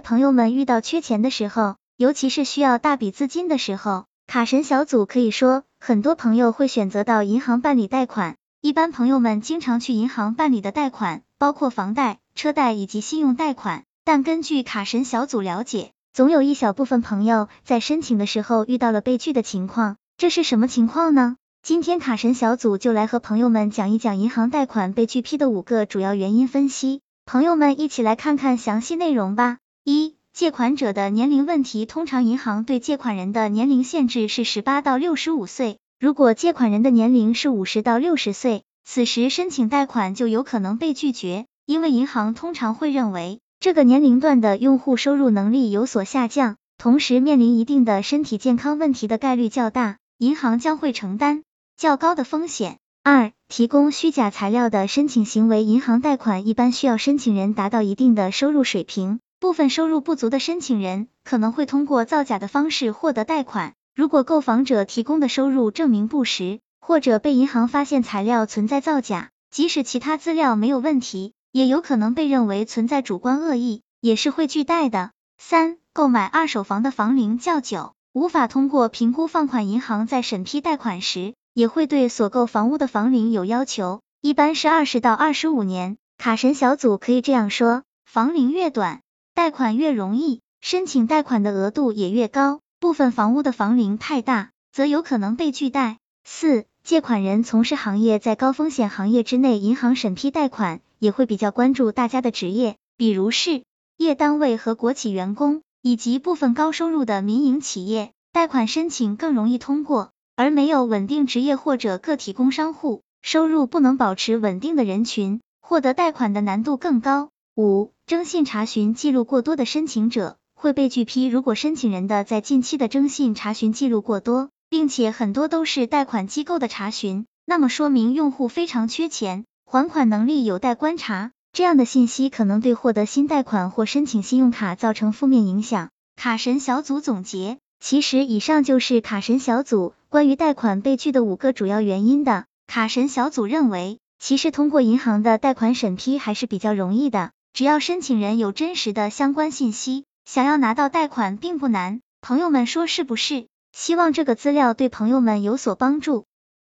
朋友们遇到缺钱的时候，尤其是需要大笔资金的时候，卡神小组可以说，很多朋友会选择到银行办理贷款。一般朋友们经常去银行办理的贷款，包括房贷、车贷以及信用贷款。但根据卡神小组了解，总有一小部分朋友在申请的时候遇到了被拒的情况。这是什么情况呢？今天卡神小组就来和朋友们讲一讲银行贷款被拒批的五个主要原因分析。朋友们一起来看看详细内容吧。一、借款者的年龄问题。通常银行对借款人的年龄限制是十八到六十五岁。如果借款人的年龄是五十到六十岁，此时申请贷款就有可能被拒绝，因为银行通常会认为这个年龄段的用户收入能力有所下降，同时面临一定的身体健康问题的概率较大，银行将会承担较高的风险。二、提供虚假材料的申请行为，银行贷款一般需要申请人达到一定的收入水平，部分收入不足的申请人可能会通过造假的方式获得贷款。如果购房者提供的收入证明不实，或者被银行发现材料存在造假，即使其他资料没有问题，也有可能被认为存在主观恶意，也是会拒贷的。三、购买二手房的房龄较久，无法通过评估放款，银行在审批贷款时。也会对所购房屋的房龄有要求，一般是二十到二十五年。卡神小组可以这样说：房龄越短，贷款越容易，申请贷款的额度也越高。部分房屋的房龄太大，则有可能被拒贷。四、借款人从事行业在高风险行业之内，银行审批贷款也会比较关注大家的职业，比如事业单位和国企员工，以及部分高收入的民营企业，贷款申请更容易通过。而没有稳定职业或者个体工商户，收入不能保持稳定的人群，获得贷款的难度更高。五、征信查询记录过多的申请者会被拒批。如果申请人的在近期的征信查询记录过多，并且很多都是贷款机构的查询，那么说明用户非常缺钱，还款能力有待观察。这样的信息可能对获得新贷款或申请信用卡造成负面影响。卡神小组总结。其实以上就是卡神小组关于贷款被拒的五个主要原因的。卡神小组认为，其实通过银行的贷款审批还是比较容易的，只要申请人有真实的相关信息，想要拿到贷款并不难。朋友们说是不是？希望这个资料对朋友们有所帮助。